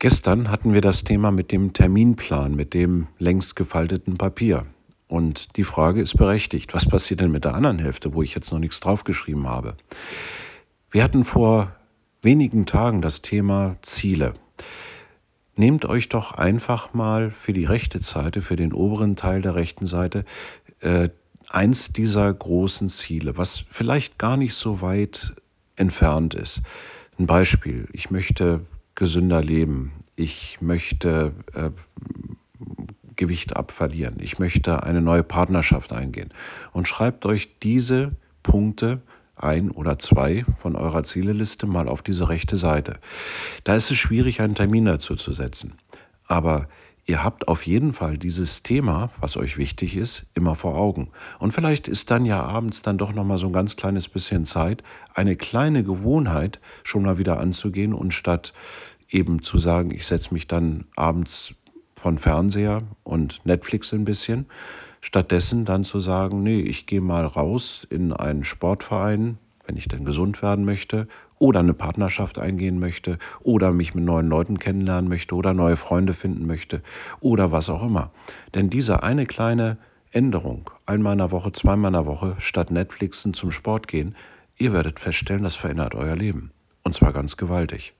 Gestern hatten wir das Thema mit dem Terminplan, mit dem längst gefalteten Papier. Und die Frage ist berechtigt, was passiert denn mit der anderen Hälfte, wo ich jetzt noch nichts draufgeschrieben habe? Wir hatten vor wenigen Tagen das Thema Ziele. Nehmt euch doch einfach mal für die rechte Seite, für den oberen Teil der rechten Seite, äh, eins dieser großen Ziele, was vielleicht gar nicht so weit entfernt ist. Ein Beispiel, ich möchte gesünder leben. Ich möchte äh, Gewicht abverlieren. Ich möchte eine neue Partnerschaft eingehen. Und schreibt euch diese Punkte ein oder zwei von eurer Zieleliste mal auf diese rechte Seite. Da ist es schwierig, einen Termin dazu zu setzen. Aber ihr habt auf jeden Fall dieses Thema, was euch wichtig ist, immer vor Augen. Und vielleicht ist dann ja abends dann doch noch mal so ein ganz kleines bisschen Zeit, eine kleine Gewohnheit schon mal wieder anzugehen und statt eben zu sagen, ich setze mich dann abends von Fernseher und Netflix ein bisschen, stattdessen dann zu sagen, nee, ich gehe mal raus in einen Sportverein, wenn ich denn gesund werden möchte, oder eine Partnerschaft eingehen möchte, oder mich mit neuen Leuten kennenlernen möchte, oder neue Freunde finden möchte, oder was auch immer. Denn diese eine kleine Änderung, einmal in der Woche, zweimal in der Woche, statt Netflixen zum Sport gehen, ihr werdet feststellen, das verändert euer Leben. Und zwar ganz gewaltig.